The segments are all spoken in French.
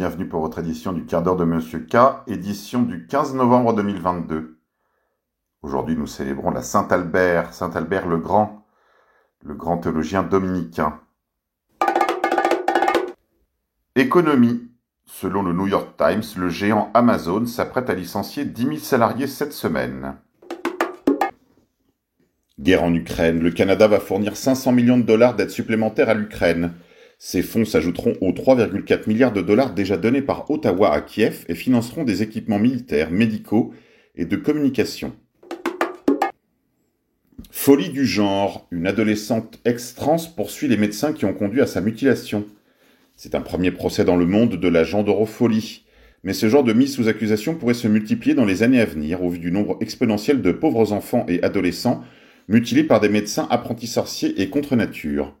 bienvenue pour votre édition du quart d'heure de Monsieur K, édition du 15 novembre 2022. Aujourd'hui, nous célébrons la Saint-Albert, Saint-Albert le Grand, le grand théologien dominicain. Économie. Selon le New York Times, le géant Amazon s'apprête à licencier 10 000 salariés cette semaine. Guerre en Ukraine. Le Canada va fournir 500 millions de dollars d'aide supplémentaire à l'Ukraine. Ces fonds s'ajouteront aux 3,4 milliards de dollars déjà donnés par Ottawa à Kiev et financeront des équipements militaires, médicaux et de communication. Folie du genre. Une adolescente ex-trans poursuit les médecins qui ont conduit à sa mutilation. C'est un premier procès dans le monde de la gendorophilie. Mais ce genre de mise sous accusation pourrait se multiplier dans les années à venir au vu du nombre exponentiel de pauvres enfants et adolescents mutilés par des médecins apprentis sorciers et contre nature.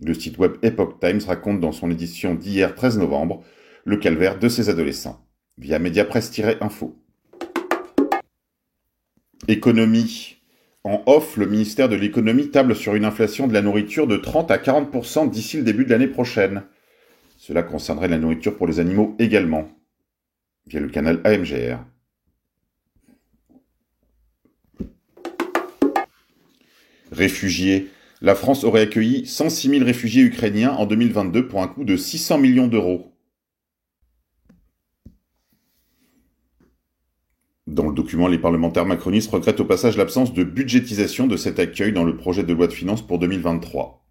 Le site web Epoch Times raconte dans son édition d'hier 13 novembre le calvaire de ces adolescents, via Mediapresse-info. Économie. En off, le ministère de l'économie table sur une inflation de la nourriture de 30 à 40% d'ici le début de l'année prochaine. Cela concernerait la nourriture pour les animaux également, via le canal AMGR. Réfugiés. La France aurait accueilli 106 000 réfugiés ukrainiens en 2022 pour un coût de 600 millions d'euros. Dans le document, les parlementaires macronistes regrettent au passage l'absence de budgétisation de cet accueil dans le projet de loi de finances pour 2023.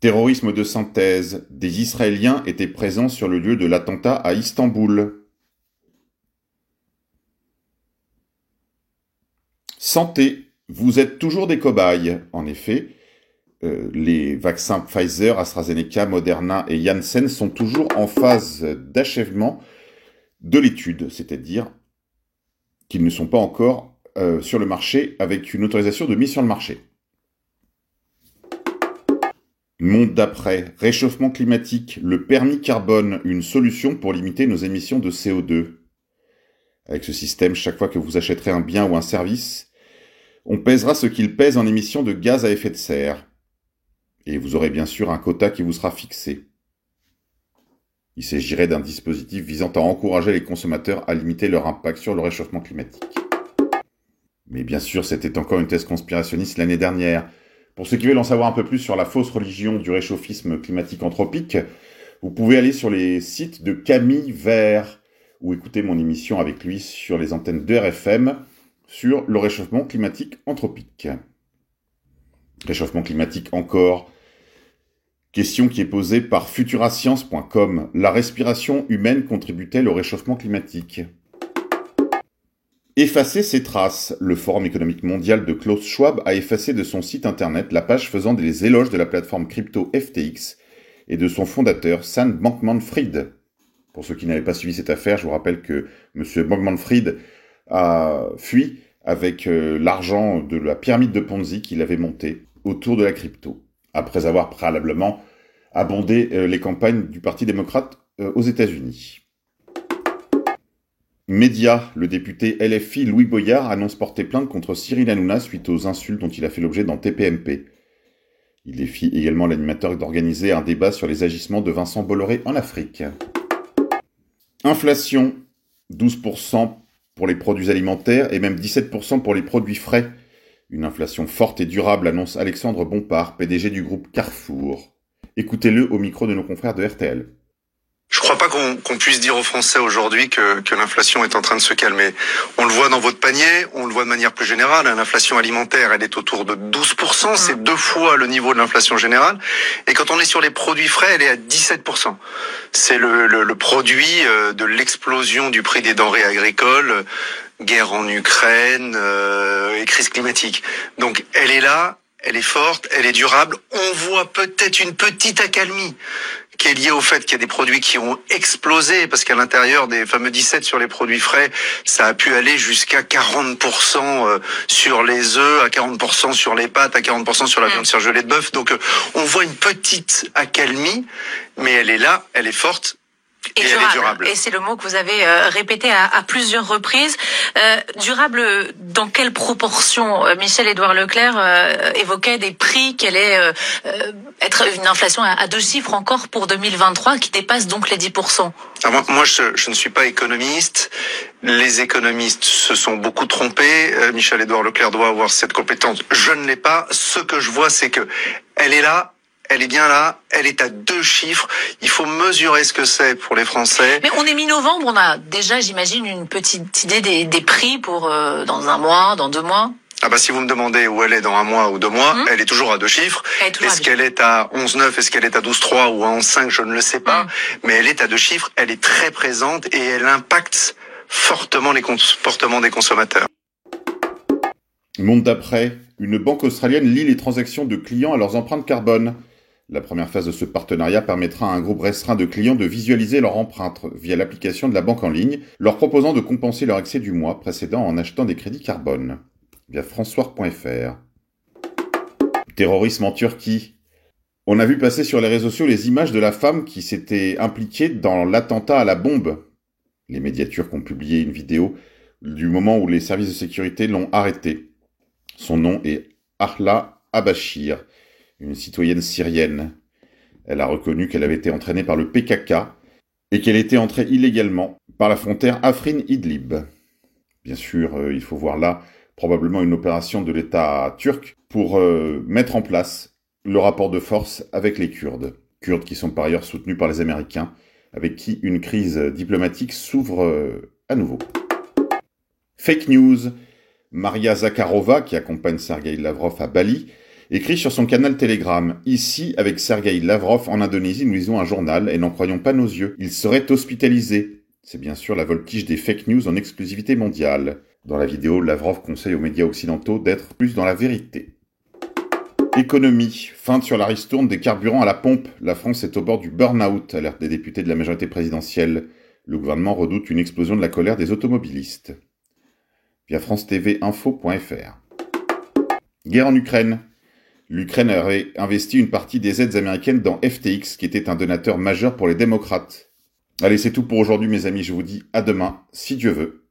Terrorisme de synthèse. Des Israéliens étaient présents sur le lieu de l'attentat à Istanbul. Santé, vous êtes toujours des cobayes. En effet, euh, les vaccins Pfizer, AstraZeneca, Moderna et Janssen sont toujours en phase d'achèvement de l'étude, c'est-à-dire qu'ils ne sont pas encore euh, sur le marché avec une autorisation de mise sur le marché. Monde d'après, réchauffement climatique, le permis carbone, une solution pour limiter nos émissions de CO2. Avec ce système, chaque fois que vous achèterez un bien ou un service, on pèsera ce qu'il pèse en émissions de gaz à effet de serre. Et vous aurez bien sûr un quota qui vous sera fixé. Il s'agirait d'un dispositif visant à encourager les consommateurs à limiter leur impact sur le réchauffement climatique. Mais bien sûr, c'était encore une thèse conspirationniste l'année dernière. Pour ceux qui veulent en savoir un peu plus sur la fausse religion du réchauffisme climatique anthropique, vous pouvez aller sur les sites de Camille Vert ou écouter mon émission avec lui sur les antennes de RFM sur le réchauffement climatique anthropique. Réchauffement climatique encore. Question qui est posée par futurascience.com. La respiration humaine contribue-t-elle au réchauffement climatique? Effacer ses traces. Le Forum économique mondial de Klaus Schwab a effacé de son site internet la page faisant des éloges de la plateforme crypto FTX et de son fondateur Sam Bankman-Fried. Pour ceux qui n'avaient pas suivi cette affaire, je vous rappelle que M. Bankman-Fried a fui avec euh, l'argent de la pyramide de Ponzi qu'il avait montée autour de la crypto, après avoir préalablement abondé euh, les campagnes du Parti démocrate euh, aux États-Unis. Média, le député LFI Louis Boyard annonce porter plainte contre Cyril Hanouna suite aux insultes dont il a fait l'objet dans TPMP. Il défie également l'animateur d'organiser un débat sur les agissements de Vincent Bolloré en Afrique. Inflation, 12% pour les produits alimentaires et même 17% pour les produits frais. Une inflation forte et durable, annonce Alexandre Bompard, PDG du groupe Carrefour. Écoutez-le au micro de nos confrères de RTL. Je crois pas qu'on puisse dire aux Français aujourd'hui que, l'inflation est en train de se calmer. On le voit dans votre panier, on le voit de manière plus générale. Hein, l'inflation alimentaire, elle est autour de 12%, c'est deux fois le niveau de l'inflation générale. Et quand on est sur les produits frais, elle est à 17%. C'est le, produit euh, de l'explosion du prix des denrées agricoles, guerre en Ukraine euh, et crise climatique. Donc elle est là, elle est forte, elle est durable. On voit peut-être une petite accalmie qui est liée au fait qu'il y a des produits qui ont explosé parce qu'à l'intérieur des fameux 17 sur les produits frais, ça a pu aller jusqu'à 40% euh, sur les œufs, à 40% sur les pâtes, à 40% sur la viande surgelée de bœuf. Donc euh, on voit une petite accalmie, mais elle est là, elle est forte et, durable. Et c'est le mot que vous avez euh, répété à, plusieurs reprises. Euh, durable, dans quelle proportion euh, Michel-Édouard Leclerc évoquait des prix qui allaient être une inflation à, deux chiffres encore pour 2023 qui dépasse donc les 10%. Ah, moi, moi je, je, ne suis pas économiste. Les économistes se sont beaucoup trompés. Michel-Édouard Leclerc doit avoir cette compétence. Je ne l'ai pas. Ce que je vois, c'est que elle est là, elle est bien là, elle est à deux chiffres. Il faut mesurer ce que c'est pour les Français. Mais on est mi-novembre, on a déjà, j'imagine, une petite idée des, des prix pour euh, dans un mois, dans deux mois? Ah bah si vous me demandez où elle est dans un mois ou deux mois, hum. elle est toujours à deux chiffres. Est-ce qu'elle est à 11,9, est-ce qu'elle est à 12,3 ou à 11,5, je ne le sais pas. Hum. Mais elle est à deux chiffres, elle est très présente et elle impacte fortement les comportements des consommateurs. Monde d'après, une banque australienne lie les transactions de clients à leurs empreintes carbone. La première phase de ce partenariat permettra à un groupe restreint de clients de visualiser leur empreinte via l'application de la banque en ligne, leur proposant de compenser leur excès du mois précédent en achetant des crédits carbone. Via françois.fr. Terrorisme en Turquie. On a vu passer sur les réseaux sociaux les images de la femme qui s'était impliquée dans l'attentat à la bombe. Les médias turcs ont publié une vidéo du moment où les services de sécurité l'ont arrêtée. Son nom est Ahla Abashir une citoyenne syrienne. Elle a reconnu qu'elle avait été entraînée par le PKK et qu'elle était entrée illégalement par la frontière Afrin-Idlib. Bien sûr, euh, il faut voir là probablement une opération de l'État turc pour euh, mettre en place le rapport de force avec les Kurdes. Kurdes qui sont par ailleurs soutenus par les Américains, avec qui une crise diplomatique s'ouvre euh, à nouveau. Fake news. Maria Zakharova, qui accompagne Sergei Lavrov à Bali, écrit sur son canal Telegram Ici, avec Sergei Lavrov en Indonésie, nous lisons un journal et n'en croyons pas nos yeux. Il serait hospitalisé. C'est bien sûr la voltige des fake news en exclusivité mondiale. Dans la vidéo, Lavrov conseille aux médias occidentaux d'être plus dans la vérité. Économie. Feinte sur la ristourne des carburants à la pompe. La France est au bord du burn-out, alerte des députés de la majorité présidentielle. Le gouvernement redoute une explosion de la colère des automobilistes. Via France TV Info.fr. Guerre en Ukraine. L'Ukraine aurait investi une partie des aides américaines dans FTX, qui était un donateur majeur pour les démocrates. Allez, c'est tout pour aujourd'hui, mes amis. Je vous dis à demain, si Dieu veut.